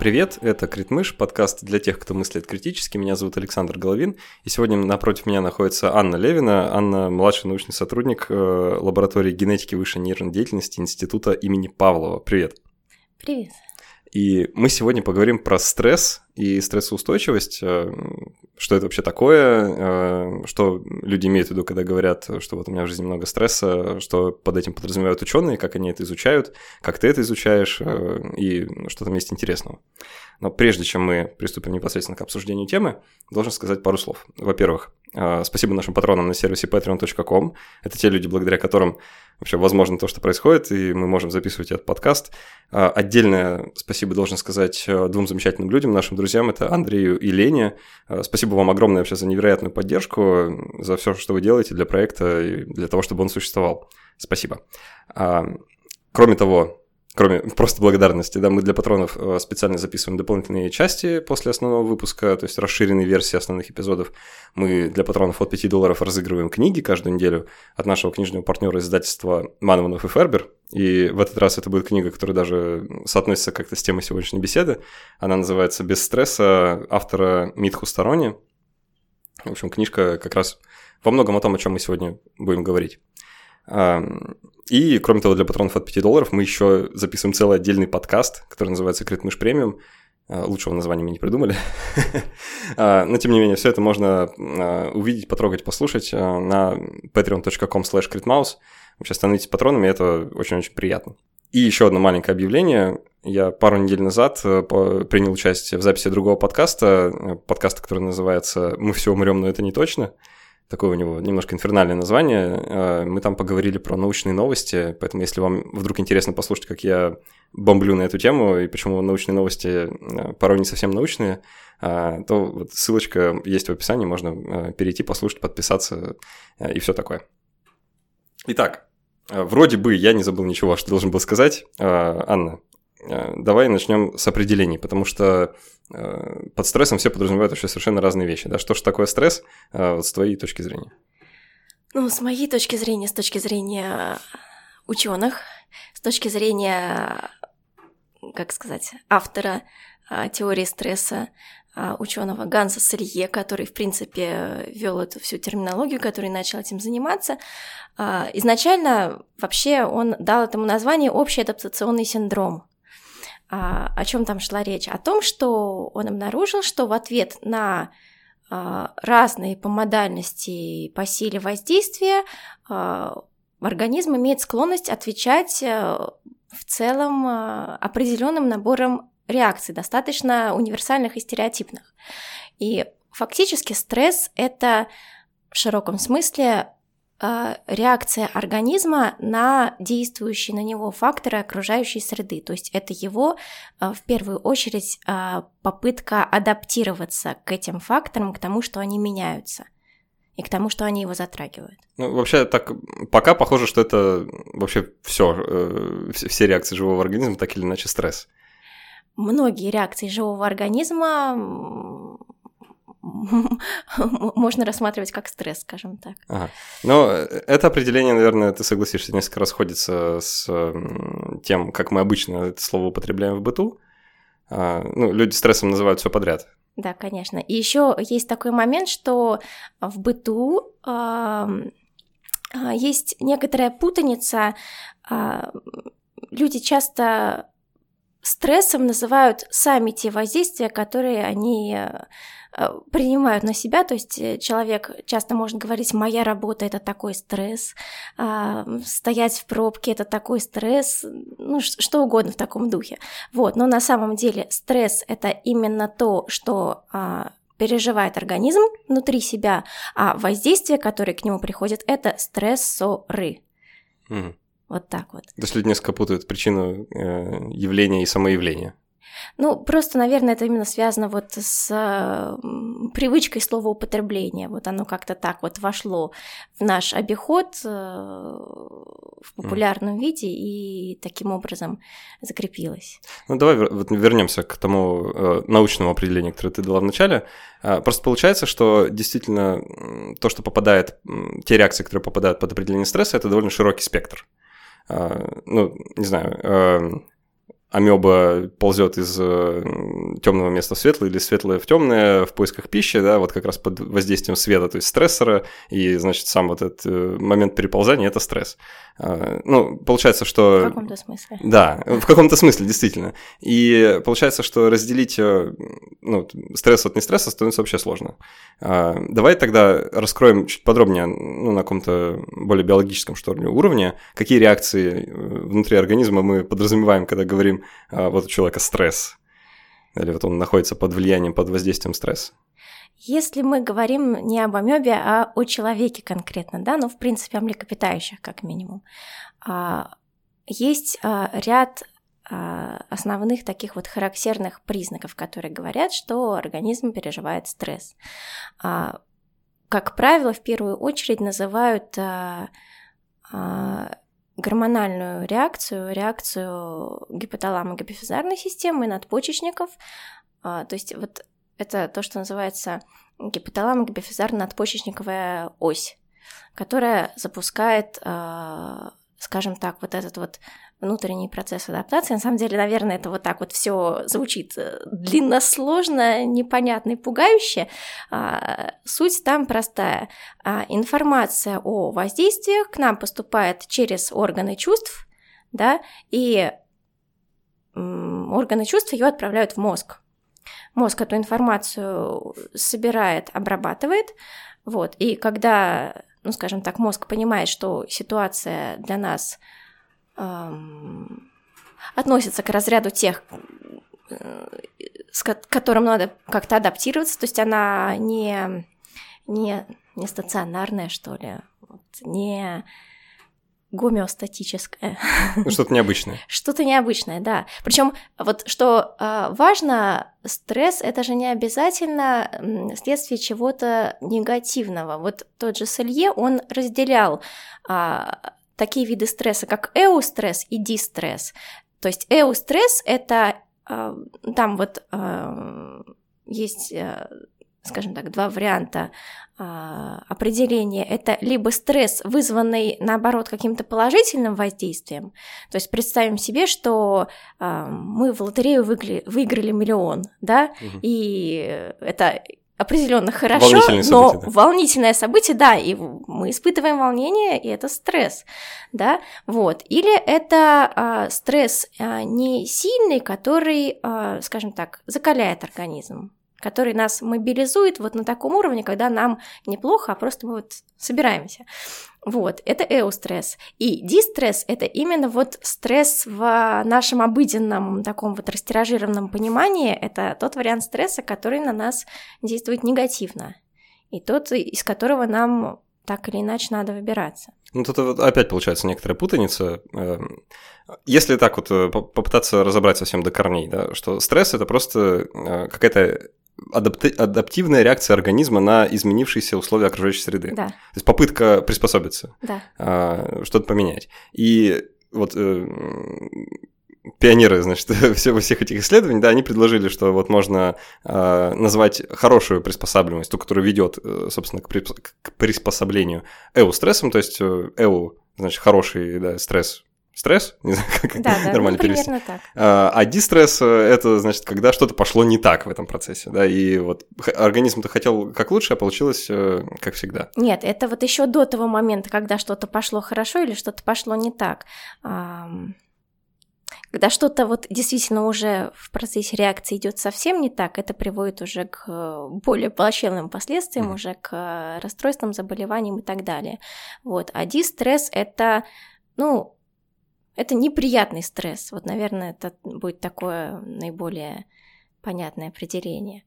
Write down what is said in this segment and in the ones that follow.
Привет, это Критмыш, подкаст для тех, кто мыслит критически. Меня зовут Александр Головин, и сегодня напротив меня находится Анна Левина. Анна – младший научный сотрудник э, лаборатории генетики высшей нервной деятельности Института имени Павлова. Привет. Привет. И мы сегодня поговорим про стресс и стрессоустойчивость, э, что это вообще такое, э, что люди имеют в виду, когда говорят, что вот у меня в жизни много стресса, что под этим подразумевают ученые, как они это изучают, как ты это изучаешь э, и что там есть интересного. Но прежде чем мы приступим непосредственно к обсуждению темы, должен сказать пару слов. Во-первых, спасибо нашим патронам на сервисе patreon.com. Это те люди, благодаря которым вообще возможно то, что происходит, и мы можем записывать этот подкаст. А, отдельное спасибо должен сказать э, двум замечательным людям, нашим друзьям, это Андрею и Лене. А, спасибо вам огромное вообще за невероятную поддержку, за все, что вы делаете для проекта и для того, чтобы он существовал. Спасибо. А, кроме того, кроме просто благодарности, да, мы для патронов э, специально записываем дополнительные части после основного выпуска, то есть расширенные версии основных эпизодов. Мы для патронов от 5 долларов разыгрываем книги каждую неделю от нашего книжного партнера издательства Манованов и Фербер. И в этот раз это будет книга, которая даже соотносится как-то с темой сегодняшней беседы. Она называется «Без стресса» автора Митху Сторони. В общем, книжка как раз во многом о том, о чем мы сегодня будем говорить. И, кроме того, для патронов от 5 долларов мы еще записываем целый отдельный подкаст, который называется «Критмыш премиум». А, лучшего названия мы не придумали. А, но, тем не менее, все это можно а, увидеть, потрогать, послушать на patreon.com slash critmouse. Вообще, становитесь патронами, это очень-очень приятно. И еще одно маленькое объявление. Я пару недель назад э, принял участие в записи другого подкаста, э, подкаста, который называется «Мы все умрем, но это не точно» такое у него немножко инфернальное название. Э, мы там поговорили про научные новости, поэтому если вам вдруг интересно послушать, как я бомблю на эту тему и почему научные новости э, порой не совсем научные, э, то вот ссылочка есть в описании, можно перейти, послушать, подписаться и все такое. Итак, вроде бы я не забыл ничего, что должен был сказать. Анна, давай начнем с определений, потому что Э, под стрессом все подразумевают вообще совершенно разные вещи. Да? Что же такое стресс э, вот с твоей точки зрения? Ну, с моей точки зрения, с точки зрения ученых, с точки зрения, как сказать, автора э, теории стресса, ученого Ганса Селье, который, в принципе, вел эту всю терминологию, который начал этим заниматься. Изначально вообще он дал этому название общий адаптационный синдром. А, о чем там шла речь? О том, что он обнаружил, что в ответ на а, разные по модальности и по силе воздействия а, организм имеет склонность отвечать а, в целом а, определенным набором реакций, достаточно универсальных и стереотипных. И фактически стресс это в широком смысле реакция организма на действующие на него факторы окружающей среды. То есть это его а, в первую очередь а, попытка адаптироваться к этим факторам, к тому, что они меняются и к тому, что они его затрагивают. Ну, вообще, так пока похоже, что это вообще все, э, все реакции живого организма, так или иначе стресс. Многие реакции живого организма можно рассматривать как стресс, скажем так. Ага. Но это определение, наверное, ты согласишься, несколько расходится с тем, как мы обычно это слово употребляем в быту. А, ну, люди стрессом называют все подряд. Да, конечно. И еще есть такой момент, что в быту э, есть некоторая путаница. Э, люди часто стрессом называют сами те воздействия, которые они принимают на себя, то есть э, человек часто может говорить, моя работа это такой стресс, а, стоять в пробке это такой стресс, ну что угодно в таком духе. Вот, но на самом деле стресс это именно то, что а, переживает организм внутри себя, а воздействие, которое к нему приходит, это стрессоры. Угу. Вот так вот. То есть люди несколько путают причину э, явления и самоявления. Ну, просто, наверное, это именно связано вот с привычкой слова употребления. Вот оно как-то так вот вошло в наш обиход э, в популярном mm. виде и таким образом закрепилось. Ну, давай вот вернемся к тому э, научному определению, которое ты дала в начале. Э, просто получается, что действительно то, что попадает, те реакции, которые попадают под определение стресса, это довольно широкий спектр. Ну, не знаю, э, амеба ползет из э, темного места в светлое или светлое в темное в поисках пищи, да, вот как раз под воздействием света, то есть стрессора, и, значит, сам вот этот э, момент переползания – это стресс. А, ну, получается, что... В каком-то смысле. Да, в каком-то смысле, действительно. И получается, что разделить э, ну, стресс от нестресса становится вообще сложно. А, давай тогда раскроем чуть подробнее, ну, на каком-то более биологическом, что ли, уровне, какие реакции внутри организма мы подразумеваем, когда говорим а, вот у человека стресс, или вот он находится под влиянием, под воздействием стресса. Если мы говорим не об амебе, а о человеке конкретно, да, ну, в принципе, о млекопитающих, как минимум, а, есть а, ряд основных таких вот характерных признаков, которые говорят, что организм переживает стресс. Как правило, в первую очередь называют гормональную реакцию, реакцию гипоталамо-гипофизарной системы, надпочечников. А, то есть вот это то, что называется гипоталамо-гипофизарно-надпочечниковая ось, которая запускает, а, скажем так, вот этот вот внутренний процесс адаптации. На самом деле, наверное, это вот так вот все звучит э, длинно, сложно, непонятно и пугающе. А, суть там простая. А, информация о воздействиях к нам поступает через органы чувств, да, и органы чувств ее отправляют в мозг. Мозг эту информацию собирает, обрабатывает, вот, и когда, ну, скажем так, мозг понимает, что ситуация для нас относится к разряду тех, э, с которым надо как-то адаптироваться, то есть она не, не, не стационарная, что ли, вот, не гомеостатическое. Ну, что-то необычное. Что-то необычное, да. Причем вот что э, важно, стресс это же не обязательно следствие чего-то негативного. Вот тот же Селье, он разделял э, такие виды стресса, как эустресс и дистресс. То есть эустресс – это э, там вот э, есть, э, скажем так, два варианта определения. Это либо стресс, вызванный, наоборот, каким-то положительным воздействием. То есть представим себе, что мы в лотерею выиграли, выиграли миллион, да, угу. и это определенно хорошо, волнительное но событие, да. волнительное событие, да, и мы испытываем волнение, и это стресс, да, вот. Или это а, стресс а, не сильный, который, а, скажем так, закаляет организм, который нас мобилизует вот на таком уровне, когда нам неплохо, а просто мы вот собираемся. Вот, это эустресс. И дистресс – это именно вот стресс в нашем обыденном таком вот растиражированном понимании. Это тот вариант стресса, который на нас действует негативно. И тот, из которого нам так или иначе надо выбираться. Ну, тут опять получается некоторая путаница. Эм, если так вот э, попытаться разобрать совсем до корней, да, что стресс это просто э, какая-то адапти- адаптивная реакция организма на изменившиеся условия окружающей среды. Да. То есть попытка приспособиться, да. а, что-то поменять. И вот э, пионеры, значит, все, всех этих исследований, да, они предложили, что вот можно э, назвать хорошую приспосабливаемость, ту, которая ведет, э, собственно, к, присп- к приспособлению эу-стрессом, то есть э, эу, значит, хороший да, стресс стресс, не знаю, как да, да, нормально ну, перевести. так. А, а дистресс э, – это, значит, когда что-то пошло не так в этом процессе, да, и вот организм-то хотел как лучше, а получилось э, как всегда. Нет, это вот еще до того момента, когда что-то пошло хорошо или что-то пошло не так. Когда что-то вот действительно уже в процессе реакции идет совсем не так, это приводит уже к э, более плачевным последствиям, mm. уже к расстройствам, заболеваниям и так далее. Вот. А дистресс – это, ну, это неприятный стресс. Вот, наверное, это будет такое наиболее понятное определение.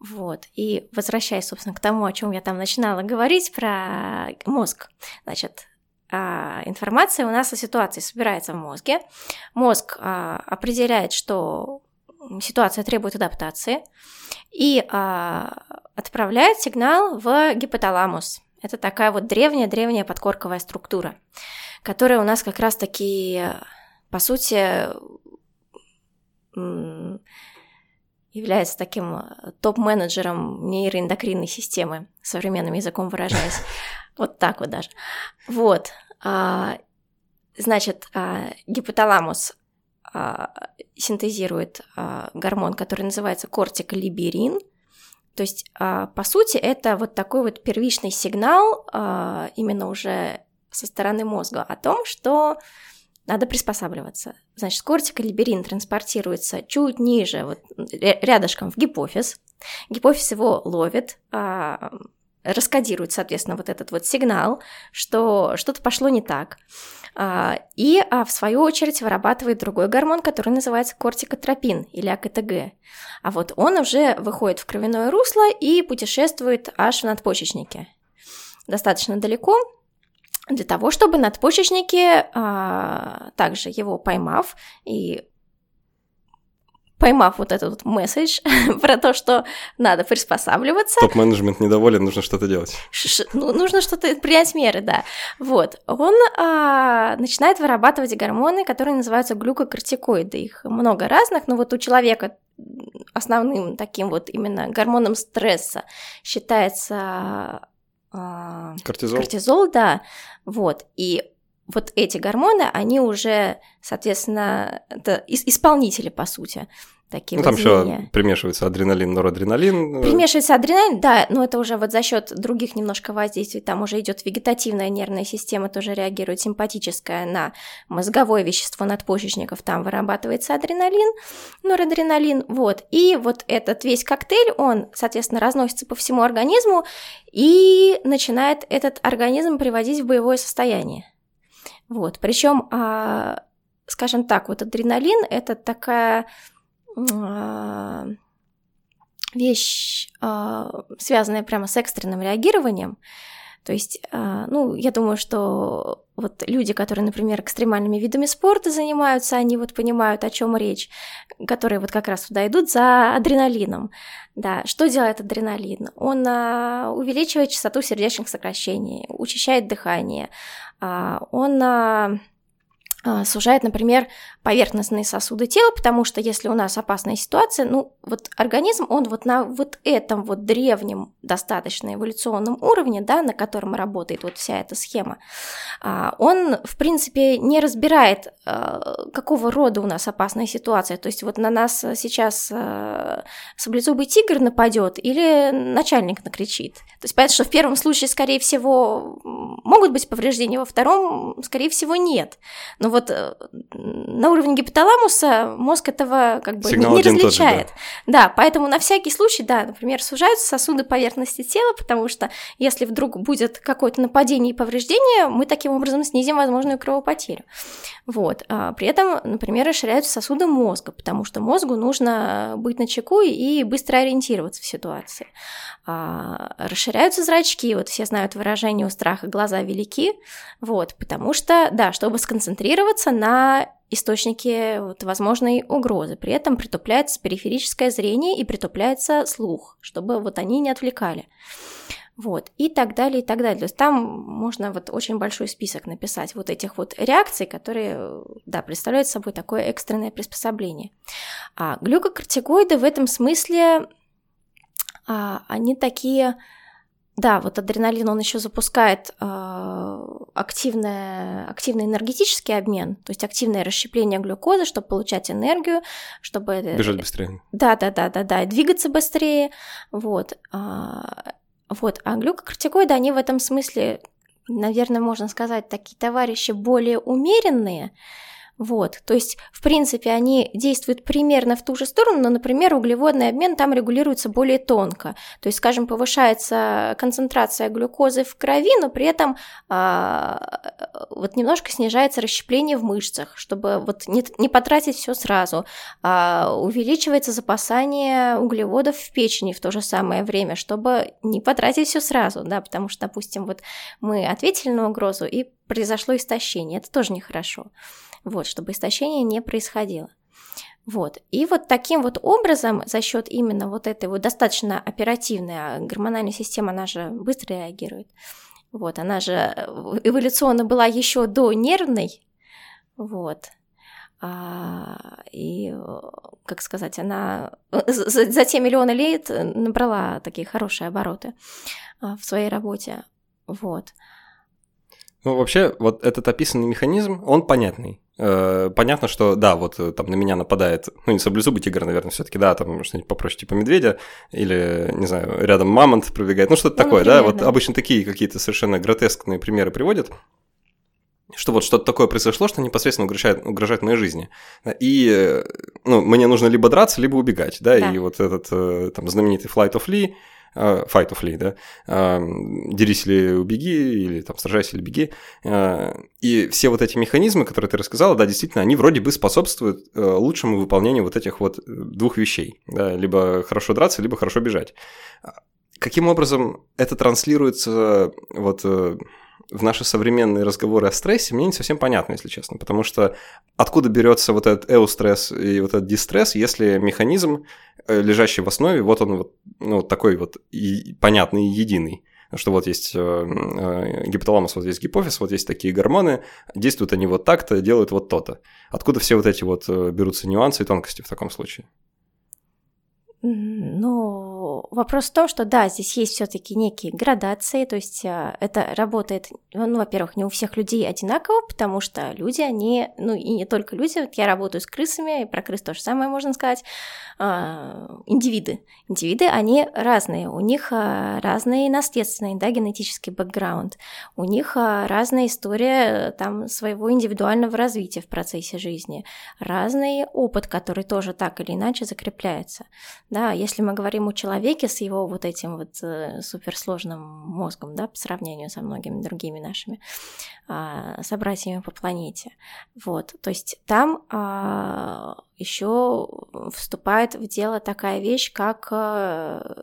Вот. И возвращаясь, собственно, к тому, о чем я там начинала говорить про мозг. Значит, а, информация у нас о ситуации собирается в мозге. Мозг а, определяет, что ситуация требует адаптации и а, отправляет сигнал в гипоталамус. Это такая вот древняя-древняя подкорковая структура которая у нас как раз-таки, по сути, является таким топ-менеджером нейроэндокринной системы, современным языком выражаясь. Вот так вот даже. Вот. А, значит, а, гипоталамус а, синтезирует гормон, который называется кортиколиберин. То есть, по сути, это вот такой вот первичный сигнал именно уже со стороны мозга о том, что надо приспосабливаться. Значит, кортиколиберин транспортируется чуть ниже, вот рядышком в гипофиз. Гипофиз его ловит, а, раскодирует, соответственно, вот этот вот сигнал, что что-то пошло не так. А, и, а, в свою очередь, вырабатывает другой гормон, который называется кортикотропин или АКТГ. А вот он уже выходит в кровяное русло и путешествует аж в надпочечнике. Достаточно далеко, для того, чтобы надпочечники, а, также его поймав и поймав вот этот вот месседж про то, что надо приспосабливаться. Топ-менеджмент недоволен, нужно что-то делать. Ш ну, нужно что-то принять меры, да. Вот. Он а, начинает вырабатывать гормоны, которые называются глюкокортикоиды. Их много разных, но вот у человека основным таким вот именно гормоном стресса считается а, кортизол. Кортизол, да. Вот. И вот эти гормоны, они уже, соответственно, это исполнители, по сути, такие ну, там еще примешивается адреналин, норадреналин. Примешивается адреналин, да, но это уже вот за счет других немножко воздействий, там уже идет вегетативная нервная система, тоже реагирует симпатическая на мозговое вещество надпочечников, там вырабатывается адреналин, норадреналин, вот, и вот этот весь коктейль, он, соответственно, разносится по всему организму и начинает этот организм приводить в боевое состояние. Вот, причем, а, скажем так, вот адреналин это такая вещь, а, связанная прямо с экстренным реагированием. То есть, а, ну, я думаю, что вот люди, которые, например, экстремальными видами спорта занимаются, они вот понимают, о чем речь, которые вот как раз туда идут за адреналином. Да, что делает адреналин? Он увеличивает частоту сердечных сокращений, учащает дыхание, он а, сужает, например, поверхностные сосуды тела, потому что если у нас опасная ситуация, ну, вот организм, он вот на вот этом вот древнем достаточно эволюционном уровне, да, на котором работает вот вся эта схема, а, он, в принципе, не разбирает, а, какого рода у нас опасная ситуация, то есть вот на нас сейчас саблезубый тигр нападет или начальник накричит. То есть понятно, что в первом случае, скорее всего, могут быть повреждения, во втором, скорее всего, нет. Но но вот э, на уровне гипоталамуса мозг этого как бы Сигнал не различает. Же, да. да, поэтому на всякий случай, да, например, сужаются сосуды поверхности тела, потому что если вдруг будет какое-то нападение и повреждение, мы таким образом снизим возможную кровопотерю. Вот. А при этом, например, расширяются сосуды мозга, потому что мозгу нужно быть на чеку и быстро ориентироваться в ситуации. А, расширяются зрачки, вот все знают выражение у страха глаза велики, вот, потому что, да, чтобы сконцентрироваться на источнике вот, возможной угрозы. При этом притупляется периферическое зрение и притупляется слух, чтобы вот они не отвлекали. Вот, и так далее, и так далее. То есть там можно вот очень большой список написать вот этих вот реакций, которые, да, представляют собой такое экстренное приспособление. А глюкокортикоиды в этом смысле а, они такие, да, вот адреналин, он еще запускает э, активное, активный энергетический обмен, то есть активное расщепление глюкозы, чтобы получать энергию, чтобы... Бежать быстрее. Да, да, да, да, да, двигаться быстрее, вот. А, вот, а глюкокортикоиды, они в этом смысле, наверное, можно сказать, такие товарищи более умеренные, вот, то есть, в принципе, они действуют примерно в ту же сторону, но, например, углеводный обмен там регулируется более тонко. То есть, скажем, повышается концентрация глюкозы в крови, но при этом а, вот немножко снижается расщепление в мышцах, чтобы вот не, не потратить все сразу. А, увеличивается запасание углеводов в печени в то же самое время, чтобы не потратить все сразу, да, потому что, допустим, вот мы ответили на угрозу и произошло истощение, это тоже нехорошо вот, чтобы истощение не происходило. Вот. И вот таким вот образом, за счет именно вот этой вот достаточно оперативной а гормональной системы, она же быстро реагирует. Вот, она же э, эволюционно была еще до нервной, вот. А, и, как сказать, она э, за, за те миллионы лет набрала такие хорошие обороты а, в своей работе. Вот. Ну, вообще, вот этот описанный механизм, он понятный. Э, понятно, что да, вот э, там на меня нападает, ну не саблезубый тигр, наверное, все-таки, да, там что-нибудь попроще, типа медведя, или, не знаю, рядом мамонт пробегает, ну что-то ну, такое, например, да, вот обычно такие какие-то совершенно гротескные примеры приводят, что вот что-то такое произошло, что непосредственно угрожает, угрожает моей жизни. И э, ну, мне нужно либо драться, либо убегать, да, да. и вот этот там знаменитый Flight of Lee, fight of Lee, да, э, дерись или убеги, или там сражайся или беги. Э, и все вот эти механизмы, которые ты рассказала, да, действительно, они вроде бы способствуют лучшему выполнению вот этих вот двух вещей, да, либо хорошо драться, либо хорошо бежать. Каким образом это транслируется вот в наши современные разговоры о стрессе, мне не совсем понятно, если честно, потому что откуда берется вот этот эустресс и вот этот дистресс, если механизм, э, лежащий в основе, вот он вот ну, такой вот и понятный и единый что вот есть э, э, гипоталамус, вот есть гипофиз, вот есть такие гормоны, действуют они вот так-то, делают вот то-то. Откуда все вот эти вот берутся нюансы и тонкости в таком случае? Ну, вопрос в том, что да, здесь есть все-таки некие градации, то есть а, это работает, ну, во-первых, не у всех людей одинаково, потому что люди, они, ну, и не только люди, вот я работаю с крысами, и про крыс то же самое можно сказать, индивиды. Индивиды, они разные, у них а, разный наследственный, да, генетический бэкграунд, у них разная история там своего индивидуального развития в процессе жизни, разный опыт, который тоже так или иначе закрепляется. Да, если мы говорим о человеке с его вот этим вот э, суперсложным мозгом, да, по сравнению со многими другими нашими а, собратьями по планете, вот, то есть там а, еще вступает в дело такая вещь, как а,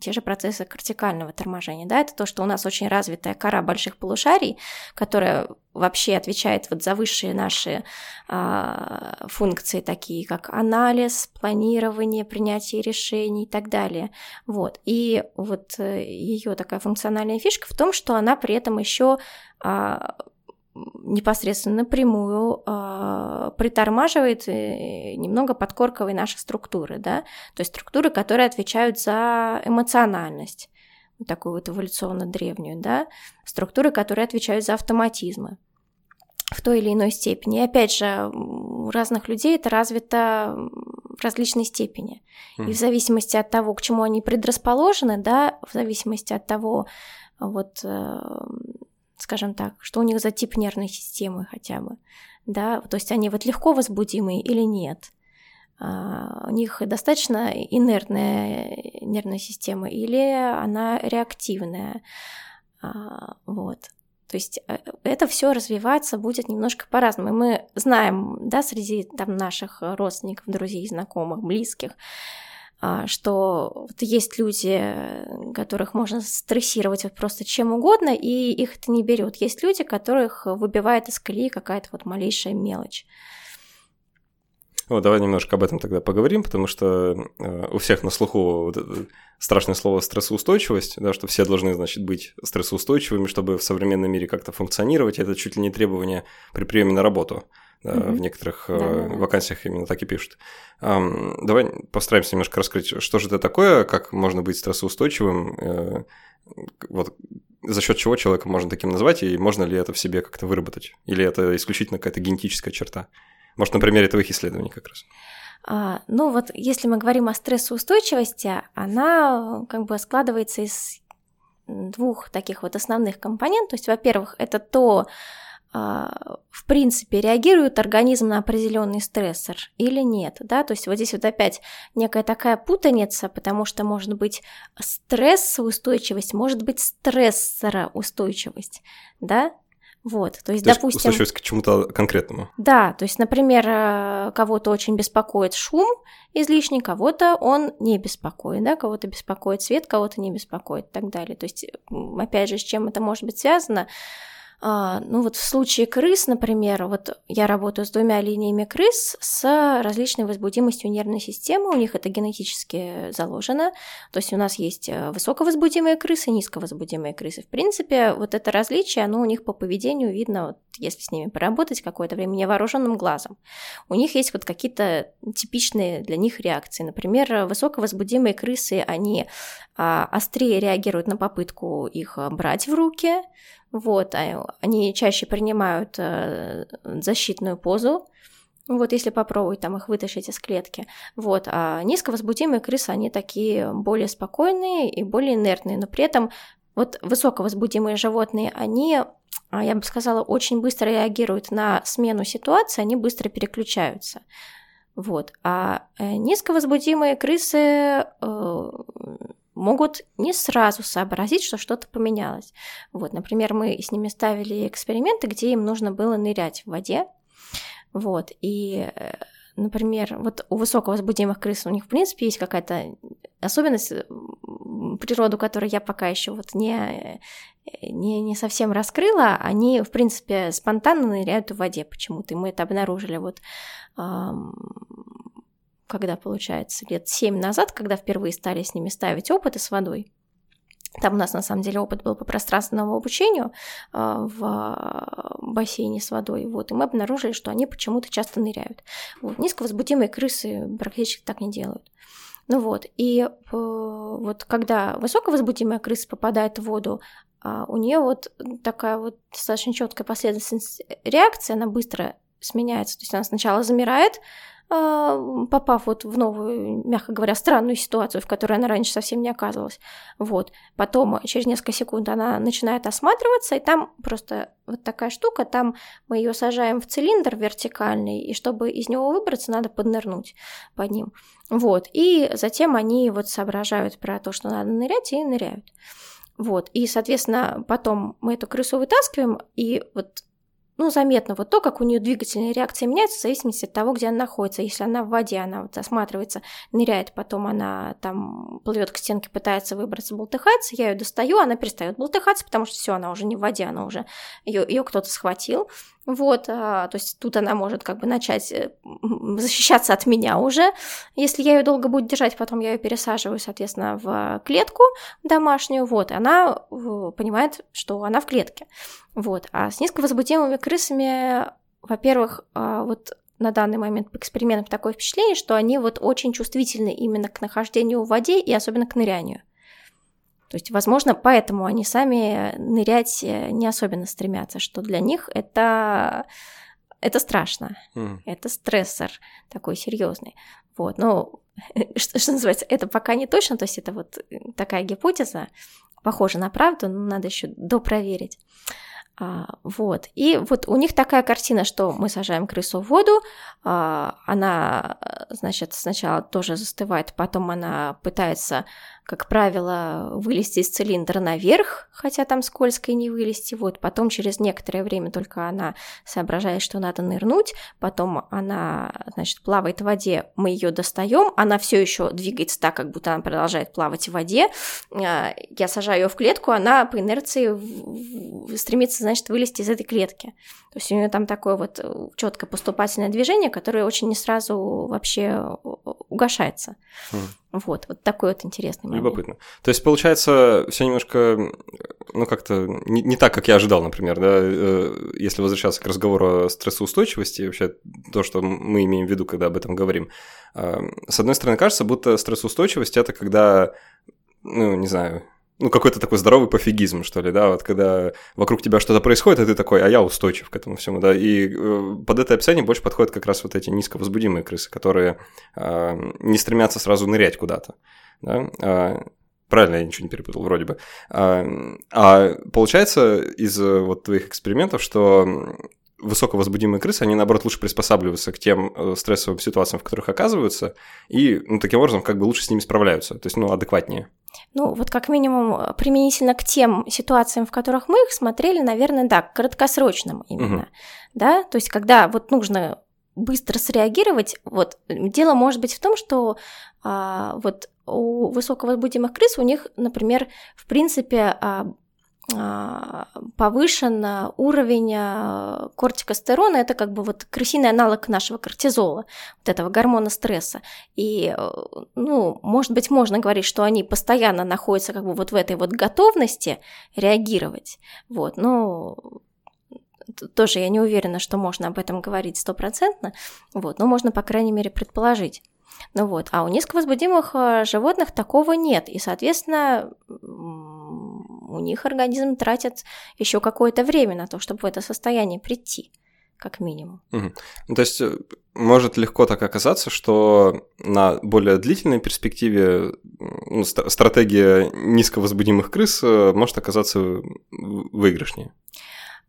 те же процессы кортикального торможения, да, это то, что у нас очень развитая кора больших полушарий, которая вообще отвечает вот за высшие наши а, функции, такие как анализ, планирование, принятие решений и так далее. Вот. И вот э, ее такая функциональная фишка в том, что она при этом еще а, непосредственно напрямую э, притормаживает немного подкорковые наши структуры, да, то есть структуры, которые отвечают за эмоциональность, вот такую вот эволюционно древнюю, да, структуры, которые отвечают за автоматизмы в той или иной степени. И опять же, у разных людей это развито в различной степени. Mm. И в зависимости от того, к чему они предрасположены, да, в зависимости от того, вот, э, скажем так, что у них за тип нервной системы хотя бы, да, то есть они вот легко возбудимые или нет. А, у них достаточно инертная нервная система или она реактивная. А, вот. То есть э, это все развиваться будет немножко по-разному. Мы знаем, да, среди там наших родственников, друзей, знакомых, близких, что вот есть люди, которых можно стрессировать просто чем угодно, и их это не берет. Есть люди, которых выбивает из колеи какая-то вот малейшая мелочь. Вот, давай немножко об этом тогда поговорим, потому что э, у всех на слуху вот страшное слово стрессоустойчивость, да, что все должны, значит, быть стрессоустойчивыми, чтобы в современном мире как-то функционировать. Это чуть ли не требование при приеме на работу. Да, mm-hmm. В некоторых да, э, вакансиях именно так и пишут. Um, давай постараемся немножко раскрыть, что же это такое, как можно быть стрессоустойчивым, э, вот за счет чего человека можно таким назвать, и можно ли это в себе как-то выработать? Или это исключительно какая-то генетическая черта? Может, на примере твоих исследований как раз. А, ну вот, если мы говорим о стрессоустойчивости, она как бы складывается из двух таких вот основных компонентов. То есть, во-первых, это то, а, в принципе, реагирует организм на определенный стрессор или нет, да, то есть вот здесь вот опять некая такая путаница, потому что может быть стрессоустойчивость, может быть стрессороустойчивость, да, вот, то есть, то допустим... Устойчивость к чему-то конкретному. Да, то есть, например, э, кого-то очень беспокоит шум излишний, кого-то он не беспокоит, да, кого-то беспокоит свет, кого-то не беспокоит и так далее. То есть, опять же, с чем это может быть связано? А, ну вот в случае крыс, например, вот я работаю с двумя линиями крыс с различной возбудимостью нервной системы, у них это генетически заложено, то есть у нас есть э, высоковозбудимые крысы, низковозбудимые крысы. В принципе, вот это различие, оно у них по поведению видно, вот, если с ними поработать какое-то время невооруженным глазом. У них есть вот какие-то типичные для них реакции. Например, высоковозбудимые крысы, они а, острее реагируют на попытку их брать в руки, вот, а, они чаще принимают э, защитную позу, вот, если попробовать там их вытащить из клетки. Вот, а низковозбудимые крысы, они такие более спокойные и более инертные, но при этом вот высоковозбудимые животные, они, а, я бы сказала, очень быстро реагируют на смену ситуации, они быстро переключаются. Вот. А э, низковозбудимые крысы э, могут не сразу сообразить, что что-то поменялось. Вот, например, мы с ними ставили эксперименты, где им нужно было нырять в воде. Вот, и э, например, вот у высоковозбудимых крыс у них, в принципе, есть какая-то особенность, природу которой я пока еще вот не, не, не совсем раскрыла, они, в принципе, спонтанно ныряют в воде почему-то, и мы это обнаружили вот когда, получается, лет семь назад, когда впервые стали с ними ставить опыты с водой. Там у нас на самом деле опыт был по пространственному обучению э, в бассейне с водой. Вот, и мы обнаружили, что они почему-то часто ныряют. Вот, низковозбудимые крысы практически так не делают. Ну вот, и э, вот когда высоковозбудимая крыса попадает в воду, э, у нее вот такая вот достаточно четкая последовательность реакции, она быстро сменяется. То есть она сначала замирает, а, попав вот в новую, мягко говоря, странную ситуацию, в которой она раньше совсем не оказывалась. Вот. Потом через несколько секунд она начинает осматриваться, и там просто вот такая штука, там мы ее сажаем в цилиндр вертикальный, и чтобы из него выбраться, надо поднырнуть под ним. Вот. И затем они вот соображают про то, что надо нырять, и ныряют. Вот, и, соответственно, потом мы эту крысу вытаскиваем, и вот ну, заметно вот то, как у нее двигательные реакции меняются в зависимости от того, где она находится. Если она в воде, она вот осматривается, ныряет, потом она там плывет к стенке, пытается выбраться, болтыхается, я ее достаю, она перестает болтыхаться, потому что все, она уже не в воде, она уже ее, ее кто-то схватил. Вот, а, то есть тут она может как бы начать э, защищаться от меня уже. Если я ее долго буду держать, потом я ее пересаживаю, соответственно, в клетку домашнюю, вот, и она понимает, что она в клетке. Вот, а с низковозбудимыми крысами, во-первых, а, вот на данный момент по экспериментам такое впечатление, что они вот очень чувствительны именно к нахождению в воде и особенно к нырянию. То есть, возможно, поэтому они сами нырять э, не особенно стремятся, что для них это, это страшно, mm. это стрессор такой серьезный. Вот, но что, что называется, это пока не точно, то есть это вот такая гипотеза, похожа на правду, но надо еще допроверить. А, вот. И вот у них такая картина, что мы сажаем крысу в воду, а, она, значит, сначала тоже застывает, потом она пытается как правило, вылезти из цилиндра наверх, хотя там скользко и не вылезти. Вот потом через некоторое время только она соображает, что надо нырнуть, потом она, значит, плавает в воде, мы ее достаем, она все еще двигается так, как будто она продолжает плавать в воде. А, я сажаю ее в клетку, она по инерции стремится, значит, вылезти из этой клетки. То есть у нее там такое вот четкое поступательное движение, которое очень не сразу вообще угошается. Mm. Вот, вот такой вот интересный момент. Любопытно. То есть, получается, все немножко, ну, как-то не, не так, как я ожидал, например, да, э, если возвращаться к разговору о стрессоустойчивости, вообще то, что мы имеем в виду, когда об этом говорим. Э, с одной стороны, кажется, будто стрессоустойчивость – это когда, ну, не знаю, ну, какой-то такой здоровый пофигизм, что ли, да, вот когда вокруг тебя что-то происходит, и ты такой, а я устойчив к этому всему, да, и э, под это описание больше подходят как раз вот эти низковозбудимые крысы, которые э, не стремятся сразу нырять куда-то, да, э, Правильно, я ничего не перепутал, вроде бы. А, а получается из вот твоих экспериментов, что высоковозбудимые крысы, они, наоборот, лучше приспосабливаются к тем э, стрессовым ситуациям, в которых оказываются, и ну, таким образом как бы лучше с ними справляются, то есть, ну, адекватнее. Ну, вот как минимум применительно к тем ситуациям, в которых мы их смотрели, наверное, да, к краткосрочным именно, угу. да, то есть когда вот нужно быстро среагировать, вот дело может быть в том, что а, вот у высоковозбудимых крыс у них, например, в принципе а, повышен уровень а, кортикостерона, это как бы вот крысиный аналог нашего кортизола, вот этого гормона стресса. И, э, ну, может быть, можно говорить, что они постоянно находятся как бы вот в этой вот готовности реагировать, вот, но тоже я не уверена, что можно об этом говорить стопроцентно, вот, но можно, по крайней мере, предположить. Ну вот, а у низковозбудимых э, животных такого нет, и, соответственно, у них организм тратит еще какое-то время на то, чтобы в это состояние прийти как минимум. Угу. Ну, то есть э, может легко так оказаться, что на более длительной перспективе ну, стратегия низковозбудимых крыс э, может оказаться выигрышнее.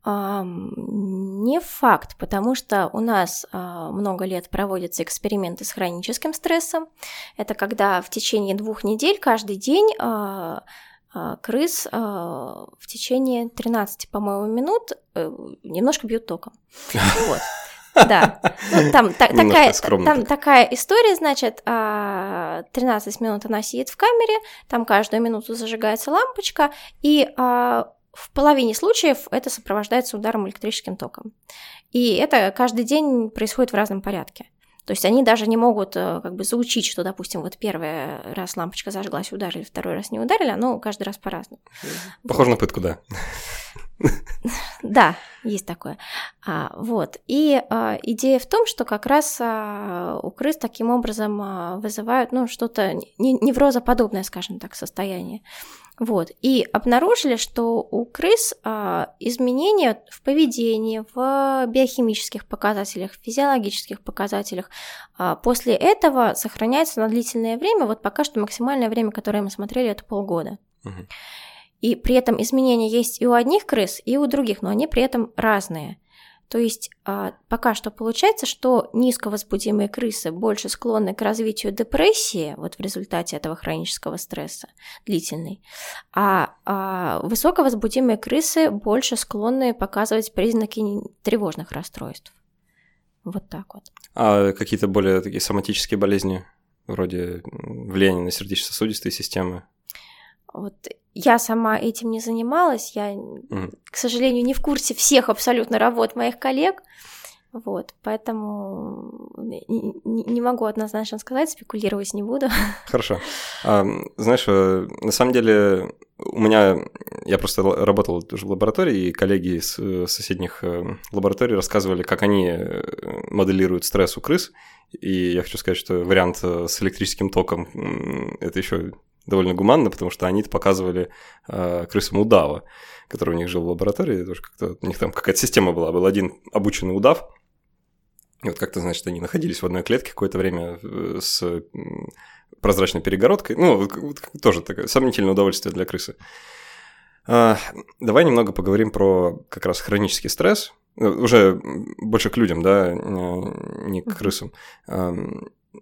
Не факт, потому что у нас а, много лет проводятся эксперименты с хроническим стрессом. Это когда в течение двух недель каждый день а, крыс в течение 13, по-моему, минут э, немножко бьют током. Вот. Да, ну, там, та, такая, там такая история, значит, 13 минут она сидит в камере, там каждую минуту зажигается лампочка, и в половине случаев это сопровождается ударом электрическим током. И это каждый день происходит в разном порядке. То есть они даже не могут э, как бы заучить, что, допустим, вот первый раз лампочка зажглась, ударили, второй раз не ударили, оно каждый раз по-разному. Похоже вот. на пытку, да. Да, есть такое. А, вот. И а, идея в том, что как раз а, у крыс таким образом а, вызывают, ну, что-то неврозоподобное, скажем так, состояние. Вот. И обнаружили, что у крыс а, изменения в поведении, в биохимических показателях, в физиологических показателях а, после этого сохраняются на длительное время. Вот пока что максимальное время, которое мы смотрели, это полгода. Угу. И при этом изменения есть и у одних крыс, и у других, но они при этом разные. То есть а, пока что получается, что низковозбудимые крысы больше склонны к развитию депрессии вот в результате этого хронического стресса длительный, а, а высоковозбудимые крысы больше склонны показывать признаки тревожных расстройств. Вот так вот. А какие-то более такие соматические болезни, вроде влияния на сердечно-сосудистые системы? Вот я сама этим не занималась, я, mm. к сожалению, не в курсе всех абсолютно работ моих коллег, вот, поэтому не, не могу однозначно сказать, спекулировать не буду. Хорошо. А, знаешь, э, на самом деле у меня, я просто работал тоже в лаборатории, и коллеги из э, соседних э, лабораторий рассказывали, как они моделируют стресс у крыс, и я хочу сказать, что вариант с электрическим током – это еще довольно гуманно, потому что они показывали э, крысам удава, который у них жил в лаборатории, тоже как-то у них там какая-то система была, был один обученный удав, и вот как-то, значит, они находились в одной клетке какое-то время э, с прозрачной перегородкой, ну, тоже такое сомнительное удовольствие для крысы. А, давай немного поговорим про как раз хронический стресс, э, уже больше к людям, да, не к крысам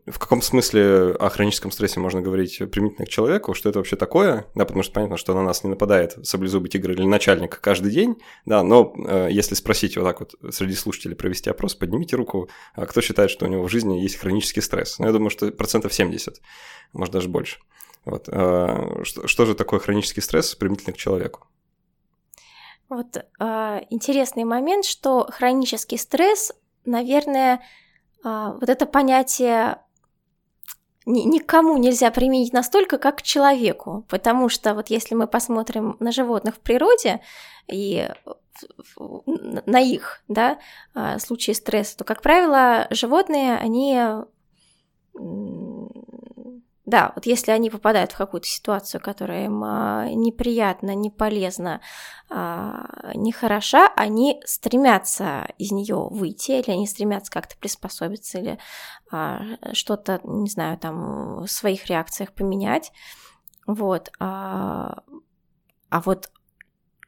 в каком смысле о хроническом стрессе можно говорить применительно к человеку, что это вообще такое, да, потому что понятно, что на нас не нападает саблезубый тигр или начальник каждый день, да, но э, если спросить вот так вот среди слушателей провести опрос, поднимите руку, а кто считает, что у него в жизни есть хронический стресс. Ну, я думаю, что процентов 70, может даже больше. Вот. Э, что, что же такое хронический стресс применительно к человеку? Вот э, интересный момент, что хронический стресс, наверное, э, вот это понятие никому нельзя применить настолько, как к человеку, потому что вот если мы посмотрим на животных в природе и на их да, а, случаи стресса, то, как правило, животные, они да, вот если они попадают в какую-то ситуацию, которая им а, неприятна, не полезна, а, нехороша, они стремятся из нее выйти, или они стремятся как-то приспособиться, или а, что-то, не знаю, там в своих реакциях поменять. Вот. А, а вот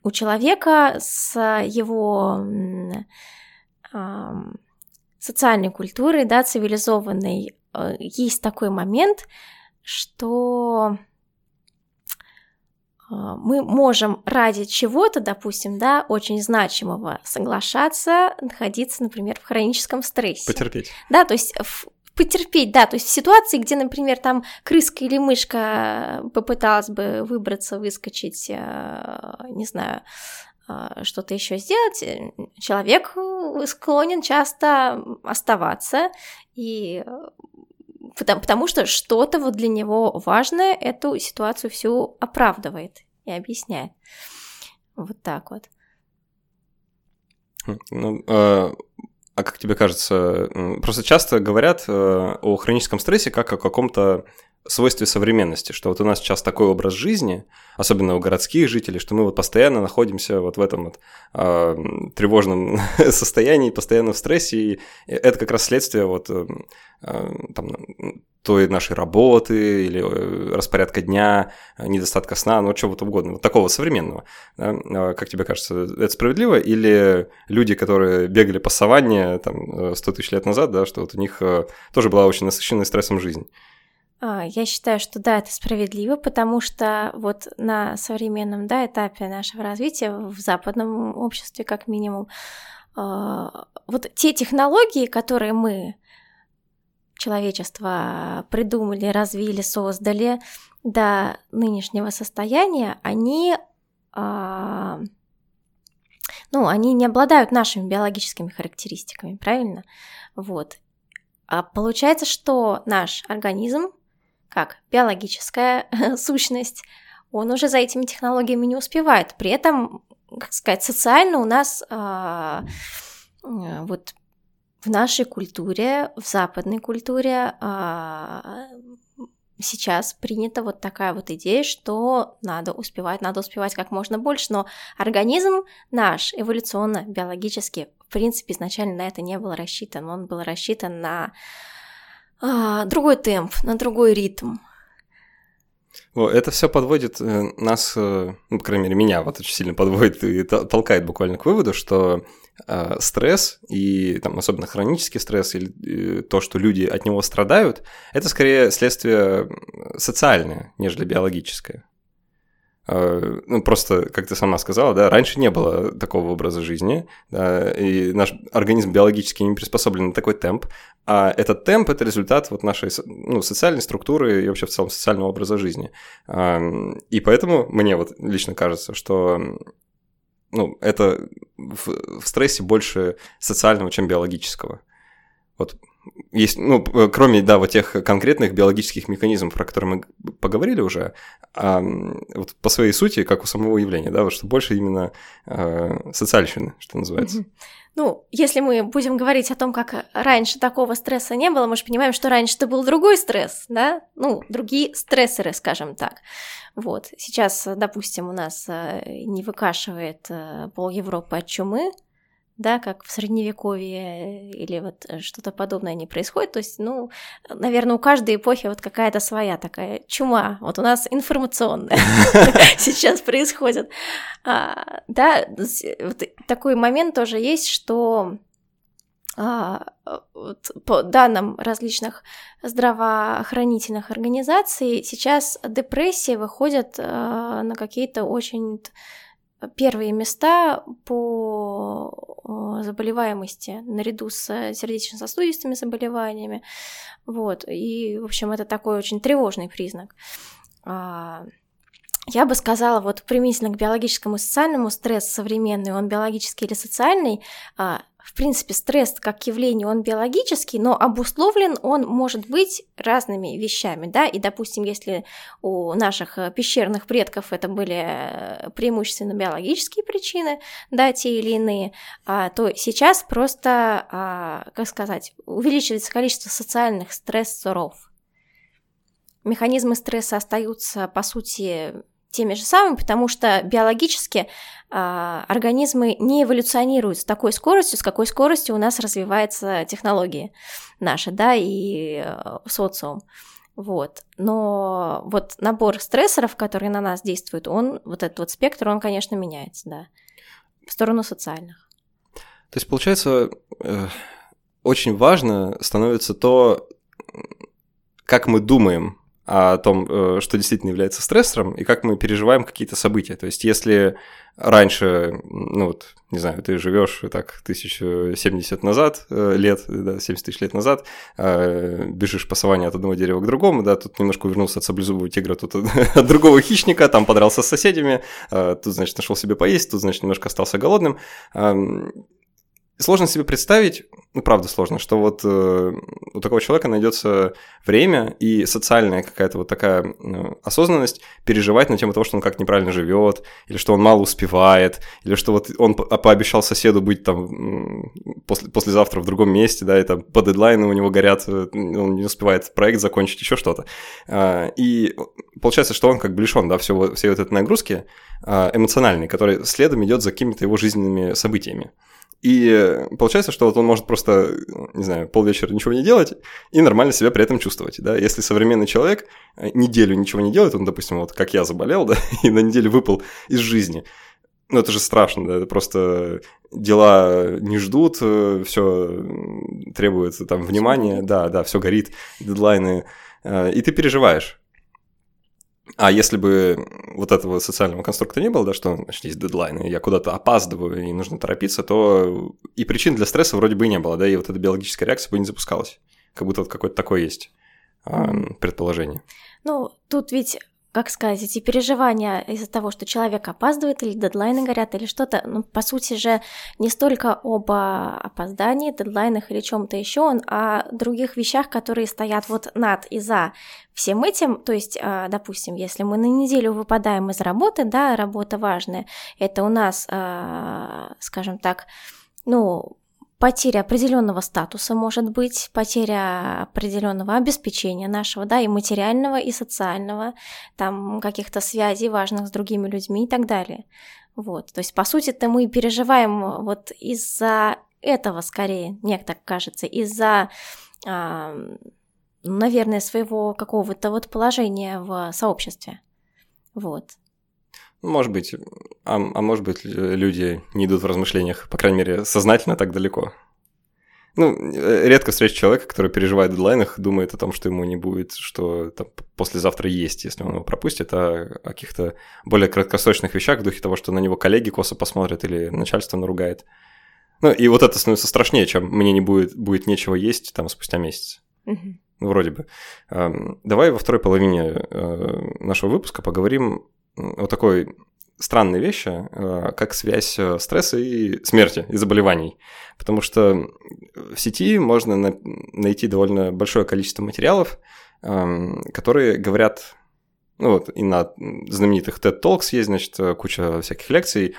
у человека с его а, социальной культурой, да, цивилизованной, а, есть такой момент, что а, мы можем ради чего-то, допустим, да, очень значимого соглашаться, находиться, например, в хроническом стрессе. Потерпеть. Да, то есть в, потерпеть, да, то есть в ситуации, где, например, там крыска или мышка попыталась бы выбраться, выскочить, а, не знаю, а, что-то еще сделать, э, человек склонен часто оставаться и потому, потому что что-то вот для него важное эту ситуацию всю оправдывает и объясняет. Вот так вот. Хм, ну, э, а как тебе кажется, просто часто говорят э, о хроническом стрессе как о каком-то свойстве современности, что вот у нас сейчас такой образ жизни, особенно у городских жителей, что мы вот постоянно находимся вот в этом вот э, тревожном состоянии, постоянно в стрессе, и это как раз следствие вот э, там, той нашей работы или э, распорядка дня, недостатка сна, ну, чего-то угодно, вот такого современного. Да? Как тебе кажется, это справедливо? Или люди, которые бегали по саванне там 100 тысяч лет назад, да, что вот у них тоже была очень насыщенная стрессом жизнь? А, я считаю, что да, это справедливо, потому что вот на современном да, этапе нашего развития, в западном обществе как минимум, а, вот те технологии, которые мы, человечество, придумали, развили, создали до нынешнего состояния, они, а, ну, они не обладают нашими биологическими характеристиками, правильно? Вот. А получается, что наш организм как биологическая сущность, он уже за этими технологиями не успевает. При этом, как сказать, социально у нас а, э, вот в нашей культуре, в западной культуре а, сейчас принята вот такая вот идея, что надо успевать, надо успевать как можно больше, но организм наш эволюционно, биологически, в принципе, изначально на это не был рассчитан, он был рассчитан на а, другой темп, на другой ритм. Это все подводит э, нас, э, ну, по крайней мере, меня вот очень сильно подводит и толкает буквально к выводу, что э, стресс и там особенно хронический стресс или э, то, что люди от него страдают, это скорее следствие социальное, нежели биологическое. Э, ну, просто, как ты сама сказала, да, раньше не было такого образа жизни, да, и наш организм биологически не приспособлен на такой темп, а этот темп – это результат вот нашей ну, социальной структуры и вообще в целом социального образа жизни. И поэтому мне вот лично кажется, что ну, это в, в стрессе больше социального, чем биологического. Вот есть, ну, кроме, да, вот тех конкретных биологических механизмов, про которые мы поговорили уже, а, вот по своей сути, как у самого явления, да, вот что больше именно а, социальщины, что называется. Ну, если мы будем говорить о том, как раньше такого стресса не было, мы же понимаем, что раньше это был другой стресс, да, ну, другие стрессоры, скажем так. Вот, сейчас, допустим, у нас э, не выкашивает э, пол Европы от чумы, да, как в средневековье или вот э, что-то подобное не происходит. То есть, ну, наверное, у каждой эпохи вот какая-то своя такая чума. Вот у нас информационная сейчас происходит. А, да, такой момент тоже есть, что а, по данным различных здравоохранительных организаций, сейчас депрессии выходят а, на какие-то очень первые места по заболеваемости наряду с сердечно-сосудистыми заболеваниями. Вот. И, в общем, это такой очень тревожный признак. А, я бы сказала, вот применительно к биологическому и социальному стресс современный, он биологический или социальный, а, в принципе, стресс как явление, он биологический, но обусловлен он может быть разными вещами, да, и, допустим, если у наших э, пещерных предков это были э, преимущественно биологические причины, да, те или иные, а, то сейчас просто, а, как сказать, увеличивается количество социальных стрессоров. Механизмы стресса остаются, по сути, теми же самыми, потому что биологически организмы не эволюционируют с такой скоростью, с какой скоростью у нас развиваются технологии наши, да, и э, социум. Вот. Но вот набор стрессоров, которые на нас действуют, он, вот этот вот спектр, он, конечно, меняется, да, в сторону социальных. То есть, получается, э, очень важно становится то, как мы думаем о том, э, что действительно является стрессором, и как мы переживаем какие-то события. То есть, если раньше, ну вот, не знаю, ты живешь так 1070 назад, э, лет, да, 70 тысяч лет назад, э, бежишь по саванне от одного дерева к другому, да, тут немножко увернулся от саблезубого тигра, тут от другого хищника, там подрался с соседями, тут, значит, нашел себе поесть, тут, значит, немножко остался голодным сложно себе представить, ну, правда сложно, что вот э, у такого человека найдется время и социальная какая-то вот такая э, осознанность переживать на тему того, что он как неправильно живет, или что он мало успевает, или что вот он по пообещал соседу быть там после, послезавтра в другом месте, да, и там по дедлайну у него горят, э, он не успевает проект закончить, еще что-то. Э, и получается, что он как бы лишен, да, всего, всей вот этой нагрузки э, эмоциональной, которая следом идет за какими-то его жизненными событиями. И получается, что вот он может просто, не знаю, полвечера ничего не делать и нормально себя при этом чувствовать, да. Если современный человек э, неделю ничего не делает, он, допустим, вот как я заболел, да, и на неделю выпал из жизни, ну это же страшно, да, это просто дела не ждут, э, все требуется там внимания, да, да, все горит, дедлайны, э, и ты переживаешь. А если бы вот этого социального конструкта не было, да, что значит, есть дедлайны, я куда-то опаздываю и нужно торопиться, то и причин для стресса вроде бы не было, да, и вот эта биологическая реакция бы не запускалась. Как будто вот какое-то такое есть предположение. Ну, тут ведь как сказать, эти переживания из-за того, что человек опаздывает, или дедлайны горят, или что-то, ну, по сути же, не столько об опоздании, дедлайнах или чем-то еще, он о других вещах, которые стоят вот над и за всем этим, то есть, а, допустим, если мы на неделю выпадаем из работы, да, работа важная, это у нас, а, скажем так, ну, потеря определенного статуса может быть, потеря определенного обеспечения нашего, да, и материального, и социального, там каких-то связей важных с другими людьми и так далее. Вот, то есть, по сути-то мы переживаем вот из-за этого скорее, мне так кажется, из-за, а, наверное, своего какого-то вот положения в сообществе. Вот. Может быть, а, а может быть, люди не идут в размышлениях, по крайней мере, сознательно так далеко. Ну, э, редко встречу человека, который переживает в дедлайнах, думает о том, что ему не будет, что там, послезавтра есть, если он его пропустит, а о каких-то более краткосрочных вещах в духе того, что на него коллеги косо посмотрят или начальство наругает. Ну, и вот это становится страшнее, чем мне не будет, будет нечего есть там спустя месяц. Угу. Ну, вроде бы. Давай во второй половине э, нашего выпуска поговорим вот такой странные вещи, э, как связь э, стресса и смерти, и заболеваний. Потому что в сети можно найти довольно большое количество материалов, эм, которые говорят, ну вот, и на знаменитых TED Talks есть, значит, куча всяких лекций,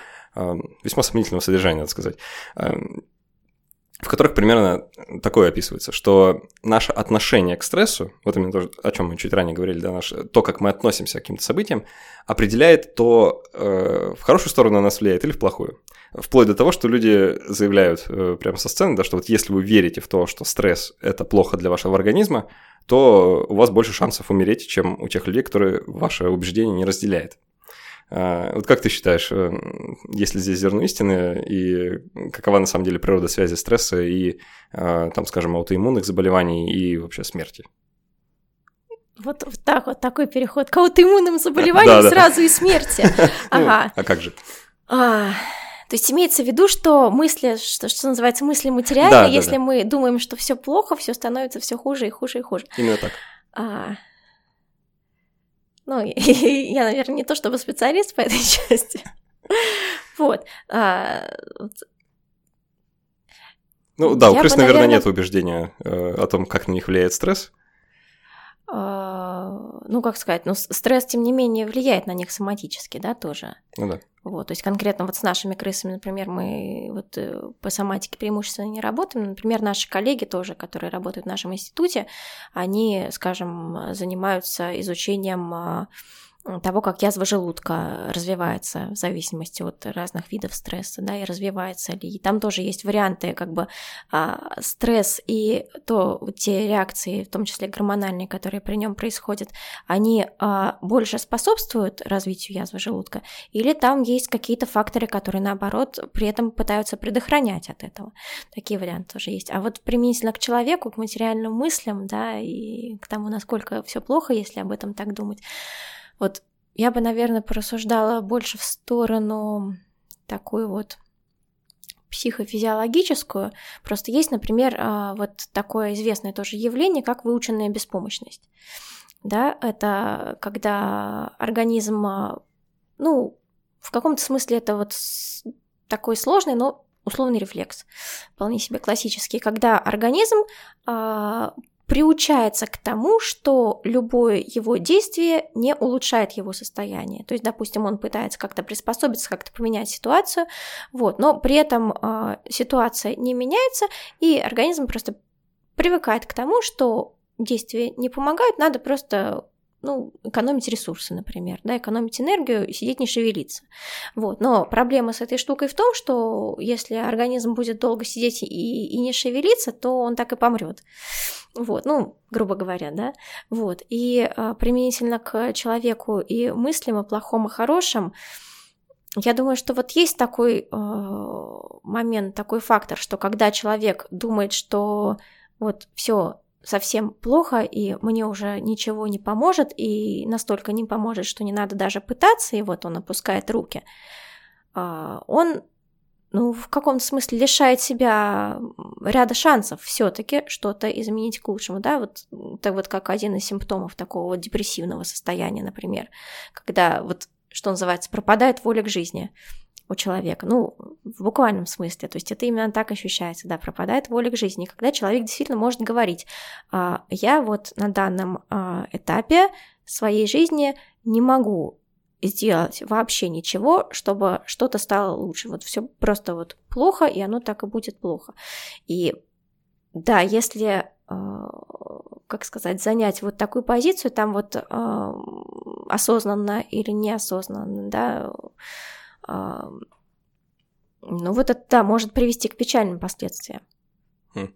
весьма сомнительного содержания, надо сказать, эм, в которых примерно такое описывается, что наше отношение к стрессу, вот именно то, о чем мы чуть ранее говорили, да, наше, то, как мы относимся к каким-то событиям, определяет то, э, в хорошую сторону на нас влияет или в плохую. Вплоть до того, что люди заявляют э, прямо со сцены, да, что вот если вы верите в то, что стресс – это плохо для вашего организма, то у вас больше шансов умереть, чем у тех людей, которые ваше убеждение не разделяют. А, вот как ты считаешь, э, есть ли здесь зерно истины, и какова на самом деле природа связи стресса и, а, там, скажем, аутоиммунных заболеваний и вообще смерти? Вот, вот так вот, такой переход к аутоиммунным заболеваниям да, сразу да. и смерти. Ну, ага. а как же? А, то есть имеется в виду, что мысли, что, что называется, мысли материальные, да, если да, да. мы думаем, что все плохо, все становится все хуже и хуже и хуже. Именно так. А, ну, я, наверное, не то чтобы специалист по этой части. Вот. А, ну да, у крыс, наверное, нет убеждения э, о том, как на них влияет стресс. А, ну, как сказать, ну, стресс, тем не менее, влияет на них соматически, да, тоже. Ну да. Вот, то есть конкретно вот с нашими крысами, например, мы вот э, по соматике преимущественно не работаем. Например, наши коллеги тоже, которые работают в нашем институте, они, скажем, занимаются изучением а, того, как язва желудка развивается в зависимости от разных видов стресса, да, и развивается ли. И там тоже есть варианты, как бы а, стресс и то те реакции, в том числе гормональные, которые при нем происходят, они а, больше способствуют развитию язвы желудка, или там есть какие-то факторы, которые наоборот при этом пытаются предохранять от этого. Такие варианты тоже есть. А вот применительно к человеку, к материальным мыслям, да, и к тому, насколько все плохо, если об этом так думать, вот я бы, наверное, порассуждала больше в сторону такую вот психофизиологическую. Просто есть, например, а, вот такое известное тоже явление, как выученная беспомощность. Да, это когда организм, а, ну, в каком-то смысле это вот такой сложный, но условный рефлекс, вполне себе классический, когда организм э, приучается к тому, что любое его действие не улучшает его состояние. То есть, допустим, он пытается как-то приспособиться, как-то поменять ситуацию, вот, но при этом э, ситуация не меняется, и организм просто привыкает к тому, что действия не помогают, надо просто ну, экономить ресурсы, например, да, экономить энергию сидеть не шевелиться. Вот. Но проблема с этой штукой в том, что если организм будет долго сидеть и, и не шевелиться, то он так и помрет. Вот, ну, грубо говоря, да. Вот. И а, применительно к человеку и мыслям о плохом и хорошем, я думаю, что вот есть такой э, момент, такой фактор, что когда человек думает, что вот все совсем плохо, и мне уже ничего не поможет, и настолько не поможет, что не надо даже пытаться, и вот он опускает руки, а, он ну, в каком-то смысле лишает себя ряда шансов все-таки что-то изменить к лучшему, да, вот, так вот как один из симптомов такого вот депрессивного состояния, например, когда вот, что называется, пропадает воля к жизни у человека, ну, в буквальном смысле, то есть это именно так ощущается, да, пропадает воля к жизни, когда человек действительно может говорить, «А, я вот на данном а, этапе своей жизни не могу сделать вообще ничего, чтобы что-то стало лучше. Вот все просто вот плохо, и оно так и будет плохо. И да, если а, как сказать, занять вот такую позицию, там вот осознанно или неосознанно, да, ну вот это, да, может привести к печальным последствиям. Хм.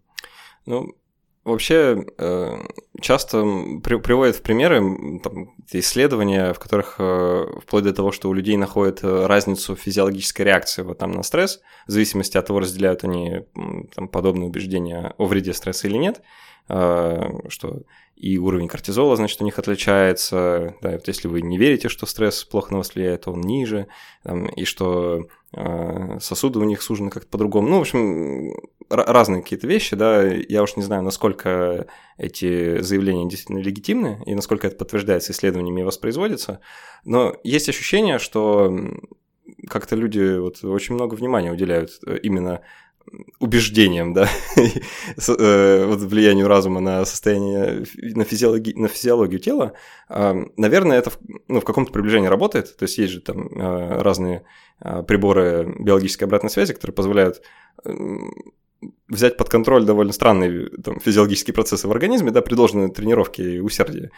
Ну, вообще э, часто приводят в примеры там, исследования, в которых э, вплоть до того, что у людей находят э, разницу физиологической реакции вот, там, на стресс, в зависимости от того, разделяют они там, подобные убеждения о вреде стресса или нет, что и уровень кортизола, значит, у них отличается. Да, вот если вы не верите, что стресс плохо на вас влияет, то он ниже, там, и что сосуды у них сужены как-то по-другому. Ну, в общем, разные какие-то вещи, да. Я уж не знаю, насколько эти заявления действительно легитимны и насколько это подтверждается исследованиями и воспроизводится. Но есть ощущение, что как-то люди вот очень много внимания уделяют э, именно убеждением, да, э, вот влиянию разума на состояние, на, физиологи, на физиологию тела, наверное, это в, ну, в каком-то приближении работает, то есть есть же там э, разные э, приборы биологической обратной связи, которые позволяют взять под контроль довольно странные там, физиологические процессы в организме, да, при должной тренировке и усердии.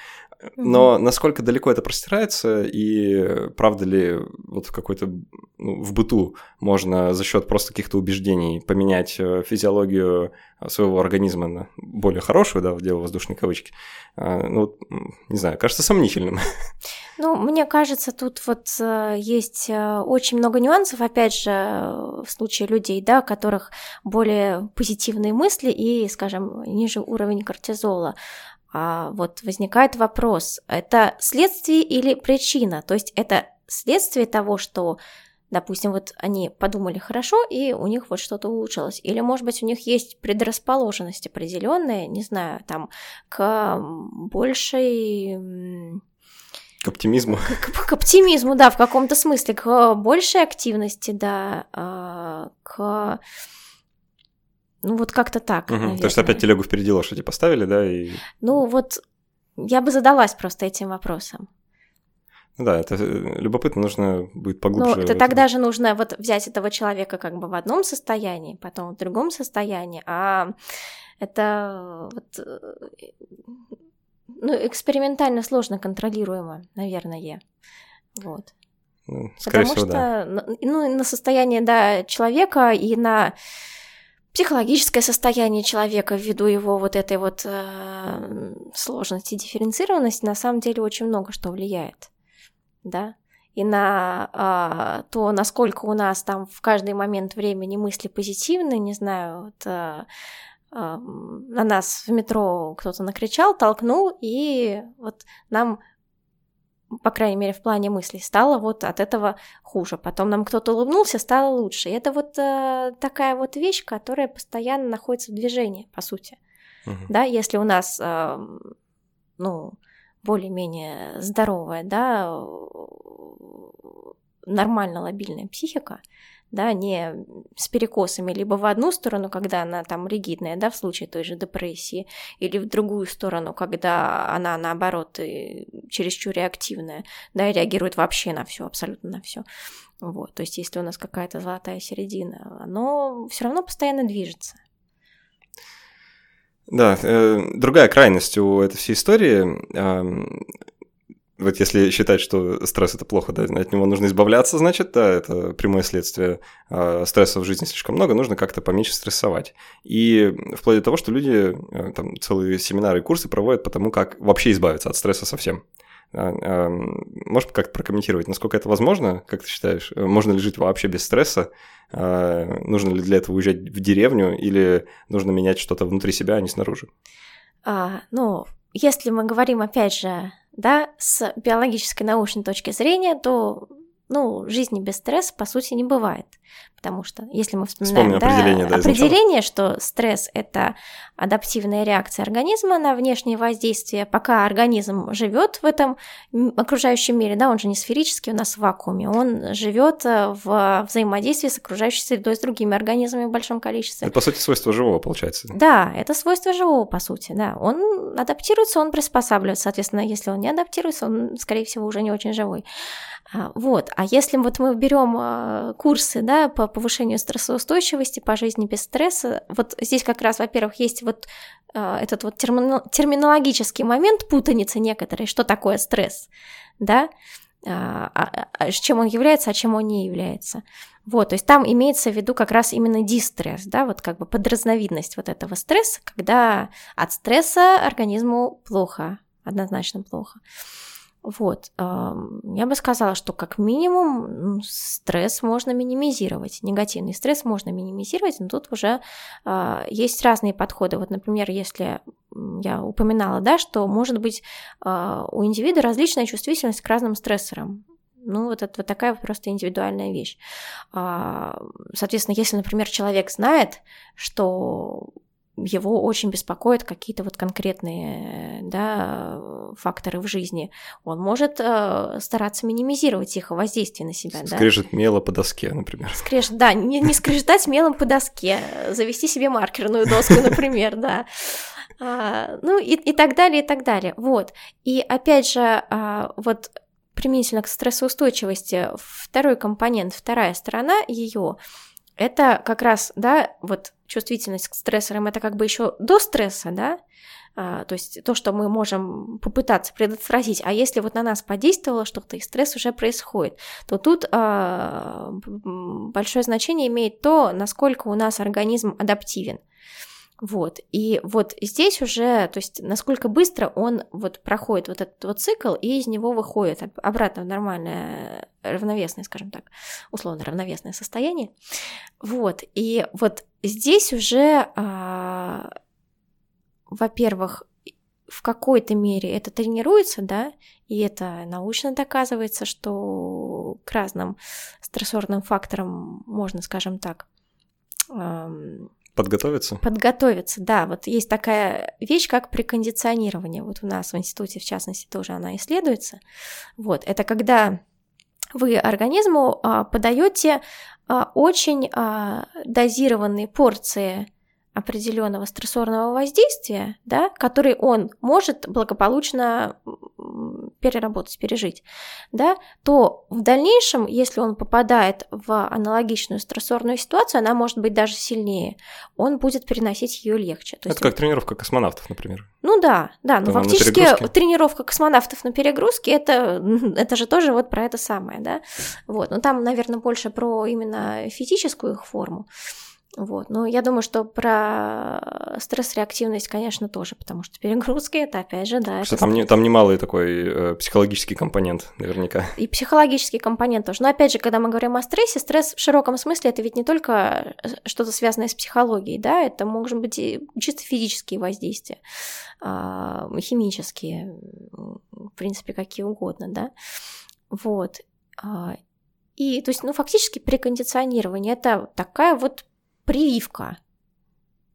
Но mm-hmm. насколько далеко это простирается, и правда ли вот в какой-то ну, в быту можно за счет просто каких-то убеждений поменять э, физиологию своего организма на более хорошую, да, в дело воздушной кавычки, а, ну, не знаю, кажется сомнительным. Ну, мне кажется, тут вот э, есть э, очень много нюансов, опять же, в случае людей, да, у которых более позитивные мысли и, скажем, ниже уровень кортизола. А вот возникает вопрос, это следствие или причина? То есть это следствие того, что Допустим, вот они подумали хорошо, и у них вот что-то улучшилось. Или, может быть, у них есть предрасположенность определенная, не знаю, там, к большей... К оптимизму. К, к, к оптимизму, да, в каком-то смысле, к большей активности, да, а, к... Ну, вот как-то так, угу. То есть опять телегу впереди лошади поставили, да, и... Ну, вот я бы задалась просто этим вопросом. Да, это э, любопытно, нужно будет поглубже. Ну, это тогда же нужно вот взять этого человека как бы в одном состоянии, потом в другом состоянии, а это вот э, ну, экспериментально сложно контролируемо, наверное. Вот. Ну, Потому всего, что да. ну, на состояние да, человека и на психологическое состояние человека ввиду его вот этой вот э, сложности, дифференцированности, на самом деле очень много что влияет да, и на а, то, насколько у нас там в каждый момент времени мысли позитивны, не знаю, вот, а, на нас в метро кто-то накричал, толкнул, и вот нам по крайней мере, в плане мыслей, стало вот от этого хуже. Потом нам кто-то улыбнулся, стало лучше. И это вот э, такая вот вещь, которая постоянно находится в движении, по сути. Угу. Да, если у нас, э, ну, более-менее здоровая, да, нормально лобильная психика, да, не с перекосами либо в одну сторону, когда она там ригидная, да, в случае той же депрессии, или в другую сторону, когда она наоборот чересчур реактивная, да, и реагирует вообще на все, абсолютно на все. Вот, то есть если у нас какая-то золотая середина, оно все равно постоянно движется. Да, э, другая крайность у этой всей истории. Э, вот если считать, что стресс это плохо, да, от него нужно избавляться, значит, да, это прямое следствие э, стресса в жизни слишком много, нужно как-то поменьше стрессовать. И вплоть до того, что люди э, там целые семинары и курсы проводят по тому, как вообще избавиться от стресса совсем. А, можешь как-то прокомментировать, насколько это возможно, как ты считаешь? Можно ли жить вообще без стресса? А, нужно ли для этого уезжать в деревню или нужно менять что-то внутри себя, а не снаружи? А, ну, если мы говорим, опять же, да, с биологической научной точки зрения, то ну, жизни без стресса, по сути, не бывает. Потому что, если мы вспоминаем да, определение, да, определение что стресс – это адаптивная реакция организма на внешнее воздействие, пока организм живет в этом окружающем мире, да, он же не сферический у нас в вакууме, он живет э, в взаимодействии с окружающей средой, с другими организмами в большом количестве. Это, по сути, свойство живого, получается. Да, это свойство живого, по сути, да. Он адаптируется, он приспосабливается, соответственно, если он не адаптируется, он, скорее всего, уже не очень живой. А, вот. А если вот мы берем а, курсы да, по повышению стрессоустойчивости, по жизни без стресса, вот здесь как раз, во-первых, есть вот а, этот вот терминологический момент путаницы некоторые, что такое стресс, да, с чем он является, а чем он не является. Вот, то есть там имеется в виду как раз именно дистресс, да, вот как бы подразновидность вот этого стресса, когда от стресса организму плохо, однозначно плохо. Вот, я бы сказала, что как минимум стресс можно минимизировать, негативный стресс можно минимизировать, но тут уже а, есть разные подходы. Вот, например, если я упоминала, да, что может быть а, у индивида различная чувствительность к разным стрессорам. Ну, вот это вот такая просто индивидуальная вещь. А, соответственно, если, например, человек знает, что его очень беспокоят какие-то вот конкретные да, факторы в жизни. Он может э, стараться минимизировать их воздействие на себя. Скрежет да? мело по доске, например. Скрежет, да, не, не скрежетать мелом по доске, завести себе маркерную доску, например, да. А, ну и, и так далее, и так далее. Вот. И опять же, а, вот применительно к стрессоустойчивости, второй компонент, вторая сторона ее это как раз, да, вот чувствительность к стрессорам, это как бы еще до стресса, да, а, то есть то, что мы можем попытаться предотвратить, а если вот на нас подействовало что-то, и стресс уже происходит, то тут а, большое значение имеет то, насколько у нас организм адаптивен. Вот, и вот здесь уже, то есть насколько быстро он вот проходит вот этот вот цикл и из него выходит обратно в нормальное равновесное, скажем так, условно равновесное состояние. Вот, и вот здесь уже, а, во-первых, в какой-то мере это тренируется, да, и это научно доказывается, что к разным стрессорным факторам можно, скажем так, Подготовиться? Подготовиться, да. Вот есть такая вещь, как прикондиционирование. Вот у нас в институте, в частности, тоже она исследуется. Вот, это когда вы организму а, подаете а, очень а, дозированные порции определенного стрессорного воздействия, да, который он может благополучно переработать, пережить, да, то в дальнейшем, если он попадает в аналогичную стрессорную ситуацию, она может быть даже сильнее, он будет переносить ее легче. То Это есть, как тренировка космонавтов, например. Ну да, да, но фактически тренировка космонавтов на перегрузке это, это же тоже вот про это самое, да. Вот, но там, наверное, больше про именно физическую их форму. Вот. Но я думаю, что про стресс-реактивность, конечно, тоже, потому что перегрузки это опять же, да. Что там, не, там немалый такой э, психологический компонент, наверняка. И психологический компонент тоже. Но опять же, когда мы говорим о стрессе, стресс в широком смысле это ведь не только э, что-то связанное с психологией, да, это может быть и чисто физические воздействия, э, химические, в принципе, какие угодно, да. Вот. А, и, то есть, ну, фактически прикондиционирование – это такая вот прививка.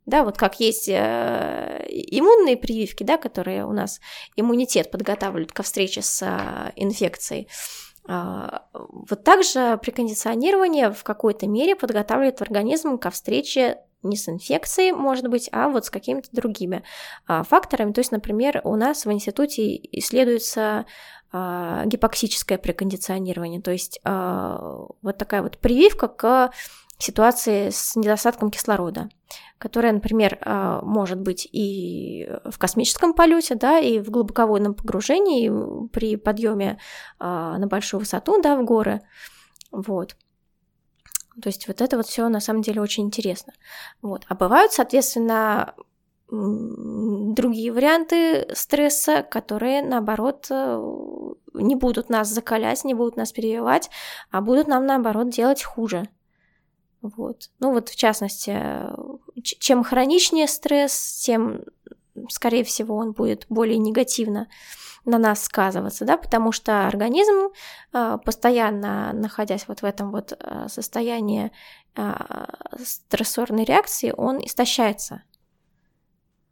Да, вот как есть э, иммунные прививки, да, которые у нас иммунитет подготавливают ко встрече с э, инфекцией. А, вот также при кондиционировании в какой-то мере подготавливает организм ко встрече не с инфекцией, может быть, а вот с какими-то другими а, факторами. То есть, например, у нас в институте исследуется а, гипоксическое прекондиционирование, то есть вот такая вот прививка к ситуации с недостатком кислорода, которая, например, а, может быть и в космическом полете, да, и в глубоководном погружении, и при подъеме а, на большую высоту, да, в горы. Вот. То есть вот это вот все на самом деле очень интересно. Вот. А бывают, соответственно, другие варианты стресса, которые, наоборот, э, не будут нас закалять, не будут нас перевивать, а будут нам, наоборот, делать хуже. Вот. Ну вот в частности, чем хроничнее стресс, тем, скорее всего, он будет более негативно на нас сказываться, да, потому что организм, а, постоянно находясь вот в этом вот а, состоянии стрессорной реакции, он истощается.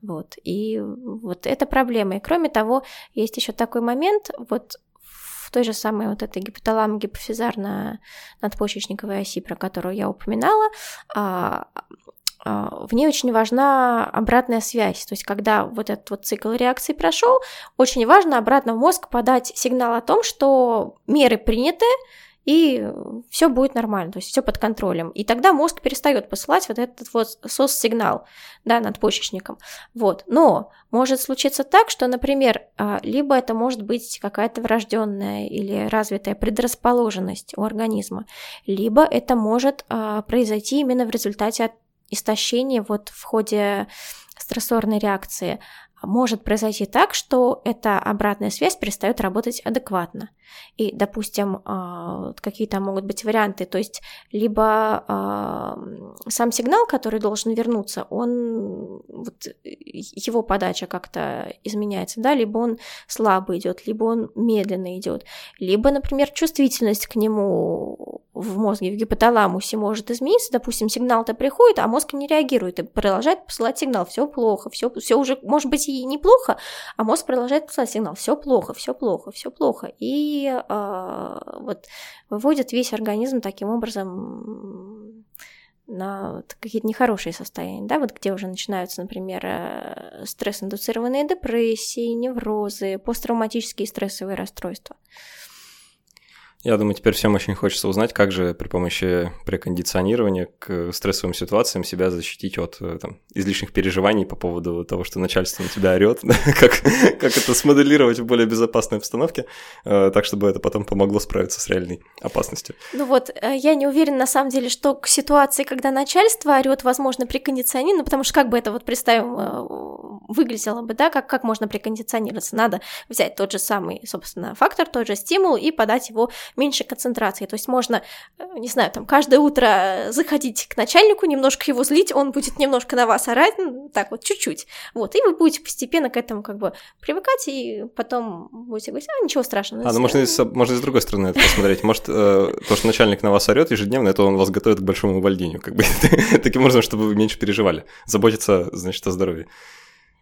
Вот. И вот это проблема. И кроме того, есть еще такой момент, вот в той же самой вот этой гипоталамо-гипофизарно-надпочечниковой оси, про которую я упоминала, а, а, в ней очень важна обратная связь. То есть, когда вот этот вот цикл реакции прошел, очень важно обратно в мозг подать сигнал о том, что меры приняты, и все будет нормально, то есть все под контролем. И тогда мозг перестает посылать вот этот вот сос-сигнал да, надпочечником. Вот. Но может случиться так, что, например, а, либо это может быть какая-то врожденная или развитая предрасположенность у организма, либо это может а, произойти именно в результате истощения вот в ходе стрессорной реакции может произойти так, что эта обратная связь перестает работать адекватно. И, допустим, а, какие то могут быть варианты, то есть либо а, сам сигнал, который должен вернуться, он вот, его подача как-то изменяется, да, либо он слабо идет, либо он медленно идет, либо, например, чувствительность к нему в мозге, в гипоталамусе может измениться, допустим, сигнал-то приходит, а мозг не реагирует и продолжает посылать сигнал, все плохо, все, все уже, может быть, и неплохо, а мозг продолжает посылать сигнал, все плохо, все плохо, все плохо, и э, вот выводит весь организм таким образом на какие-то нехорошие состояния, да, вот где уже начинаются, например, э, стресс-индуцированные депрессии, неврозы, посттравматические стрессовые расстройства. Я думаю, теперь всем очень хочется узнать, как же при помощи прекондиционирования к стрессовым ситуациям себя защитить от э, там, излишних переживаний по поводу того, что начальство на тебя орет, как, как это смоделировать в более безопасной обстановке, э, так, чтобы это потом помогло справиться с реальной опасностью. Ну вот, э, я не уверена на самом деле, что к ситуации, когда начальство орет, возможно, при кондиционировании, потому что как бы это вот представим выглядело бы, да, как, как можно прикондиционироваться? Надо взять тот же самый, собственно, фактор, тот же стимул и подать его меньше концентрации. То есть можно, э, не знаю, там каждое утро заходить к начальнику, немножко его злить, он будет немножко на вас орать, ну, так вот, чуть-чуть. Вот, и вы будете постепенно к этому как бы привыкать, и потом будете говорить, а, ничего страшного. А, ну можно, и, можно с другой стороны это посмотреть. Может, э, то, что начальник на вас орет ежедневно, это он вас готовит к большому увольнению, как бы, таким образом, чтобы вы меньше переживали. Заботиться, значит, о здоровье.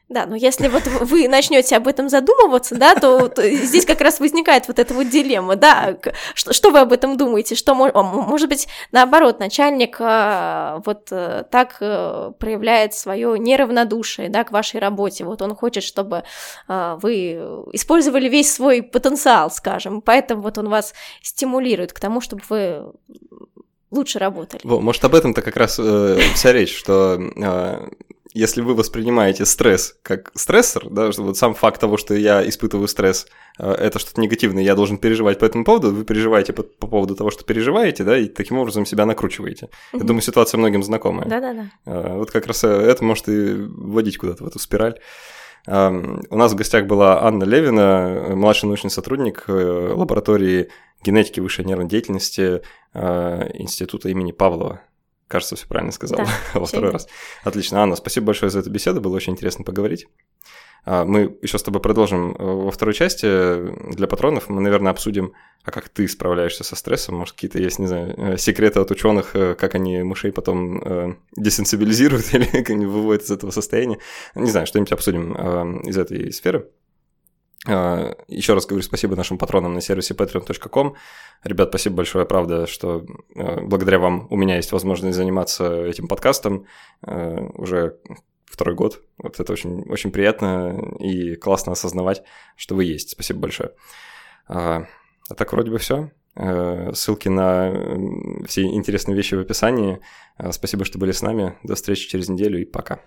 Да, но если вот вы начнете об этом задумываться, да, то, то здесь как раз возникает вот эта вот дилемма, да, что, что вы об этом думаете, что может быть наоборот начальник а, вот э, так э, проявляет свое неравнодушие, да, к вашей работе, вот он хочет, чтобы вы использовали весь свой потенциал, скажем, поэтому вот он вас стимулирует к тому, чтобы вы лучше работали. Может, об этом-то как раз э, вся речь, что э, если вы воспринимаете стресс как стрессор, да, что вот сам факт того, что я испытываю стресс, э, это что-то негативное, я должен переживать по этому поводу, вы переживаете по, по поводу того, что переживаете, да, и таким образом себя накручиваете. Угу. Я думаю, ситуация многим знакомая. Да-да-да. Э, вот как раз э, это может и вводить куда-то в эту спираль. Эм, у нас в гостях была Анна Левина, младший научный сотрудник лаборатории генетики высшей нервной деятельности Института имени Павлова. Кажется, все правильно сказал да, во второй раз. Отлично. Анна, спасибо большое за эту беседу, было очень интересно поговорить. А, мы еще с тобой продолжим э, во второй части. Для патронов мы, наверное, обсудим, а как ты справляешься со стрессом. Может, какие-то есть, не знаю, э, секреты от ученых, э, как они мышей потом десенсибилизируют или как они выводят из этого состояния. Не знаю, что-нибудь обсудим из этой сферы. А, Еще раз говорю спасибо нашим патронам на сервисе patreon.com. Ребят, спасибо большое, правда, что а, благодаря вам у меня есть возможность заниматься этим подкастом а, уже второй год. Вот это очень, очень приятно и классно осознавать, что вы есть. Спасибо большое. А так вроде бы все. Ссылки на все интересные вещи в описании. Спасибо, что были с нами. До встречи через неделю и пока.